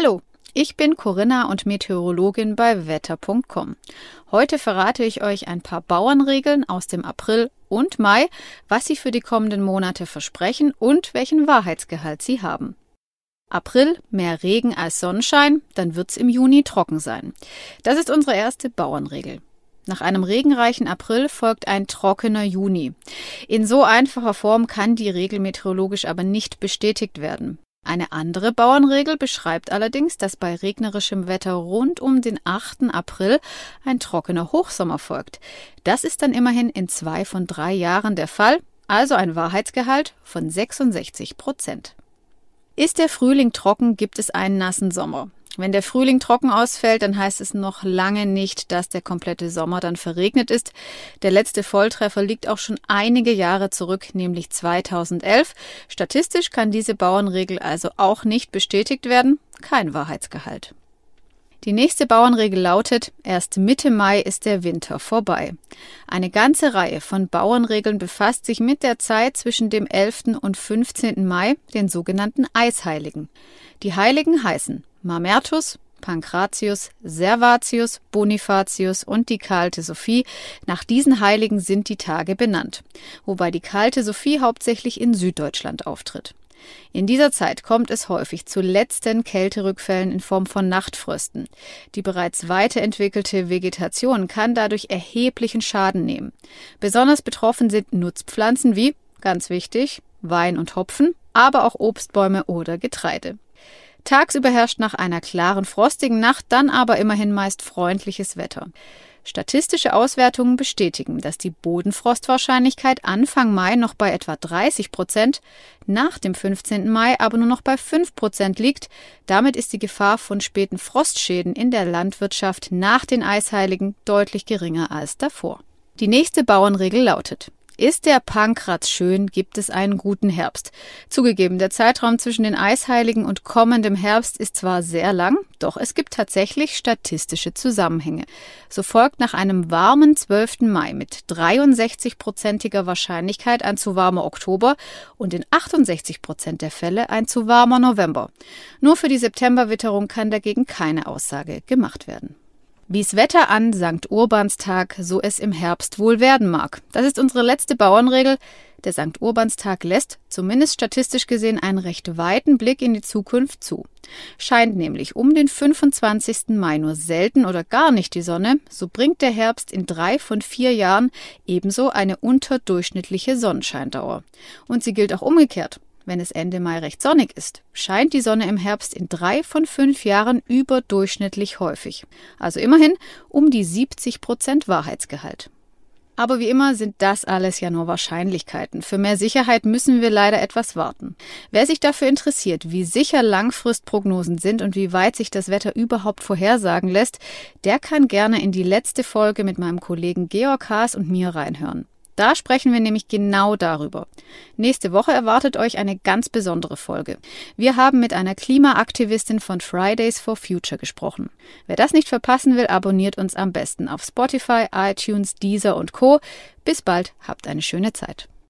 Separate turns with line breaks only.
Hallo, ich bin Corinna und Meteorologin bei wetter.com. Heute verrate ich euch ein paar Bauernregeln aus dem April und Mai, was sie für die kommenden Monate versprechen und welchen Wahrheitsgehalt sie haben. April mehr Regen als Sonnenschein, dann wird's im Juni trocken sein. Das ist unsere erste Bauernregel. Nach einem regenreichen April folgt ein trockener Juni. In so einfacher Form kann die Regel meteorologisch aber nicht bestätigt werden. Eine andere Bauernregel beschreibt allerdings, dass bei regnerischem Wetter rund um den 8. April ein trockener Hochsommer folgt. Das ist dann immerhin in zwei von drei Jahren der Fall, also ein Wahrheitsgehalt von 66 Prozent. Ist der Frühling trocken, gibt es einen nassen Sommer. Wenn der Frühling trocken ausfällt, dann heißt es noch lange nicht, dass der komplette Sommer dann verregnet ist. Der letzte Volltreffer liegt auch schon einige Jahre zurück, nämlich 2011. Statistisch kann diese Bauernregel also auch nicht bestätigt werden. Kein Wahrheitsgehalt. Die nächste Bauernregel lautet, erst Mitte Mai ist der Winter vorbei. Eine ganze Reihe von Bauernregeln befasst sich mit der Zeit zwischen dem 11. und 15. Mai, den sogenannten Eisheiligen. Die Heiligen heißen Mamertus, Pankratius, Servatius, Bonifatius und die kalte Sophie. Nach diesen Heiligen sind die Tage benannt, wobei die kalte Sophie hauptsächlich in Süddeutschland auftritt. In dieser Zeit kommt es häufig zu letzten Kälterückfällen in Form von Nachtfrösten. Die bereits weiterentwickelte Vegetation kann dadurch erheblichen Schaden nehmen. Besonders betroffen sind Nutzpflanzen wie, ganz wichtig, Wein und Hopfen, aber auch Obstbäume oder Getreide. Tagsüber herrscht nach einer klaren, frostigen Nacht dann aber immerhin meist freundliches Wetter. Statistische Auswertungen bestätigen, dass die Bodenfrostwahrscheinlichkeit Anfang Mai noch bei etwa 30 Prozent, nach dem 15. Mai aber nur noch bei 5 Prozent liegt. Damit ist die Gefahr von späten Frostschäden in der Landwirtschaft nach den Eisheiligen deutlich geringer als davor. Die nächste Bauernregel lautet, ist der Pankratz schön, gibt es einen guten Herbst. Zugegeben, der Zeitraum zwischen den Eisheiligen und kommendem Herbst ist zwar sehr lang, doch es gibt tatsächlich statistische Zusammenhänge. So folgt nach einem warmen 12. Mai mit 63-prozentiger Wahrscheinlichkeit ein zu warmer Oktober und in 68 Prozent der Fälle ein zu warmer November. Nur für die Septemberwitterung kann dagegen keine Aussage gemacht werden. Wie's Wetter an St. Urbanstag, so es im Herbst wohl werden mag. Das ist unsere letzte Bauernregel. Der St. Urbanstag lässt, zumindest statistisch gesehen, einen recht weiten Blick in die Zukunft zu. Scheint nämlich um den 25. Mai nur selten oder gar nicht die Sonne, so bringt der Herbst in drei von vier Jahren ebenso eine unterdurchschnittliche Sonnenscheindauer. Und sie gilt auch umgekehrt. Wenn es Ende Mai recht sonnig ist, scheint die Sonne im Herbst in drei von fünf Jahren überdurchschnittlich häufig. Also immerhin um die 70 Prozent Wahrheitsgehalt. Aber wie immer sind das alles ja nur Wahrscheinlichkeiten. Für mehr Sicherheit müssen wir leider etwas warten. Wer sich dafür interessiert, wie sicher Langfristprognosen sind und wie weit sich das Wetter überhaupt vorhersagen lässt, der kann gerne in die letzte Folge mit meinem Kollegen Georg Haas und mir reinhören. Da sprechen wir nämlich genau darüber. Nächste Woche erwartet euch eine ganz besondere Folge. Wir haben mit einer Klimaaktivistin von Fridays for Future gesprochen. Wer das nicht verpassen will, abonniert uns am besten auf Spotify, iTunes, Deezer und Co. Bis bald, habt eine schöne Zeit.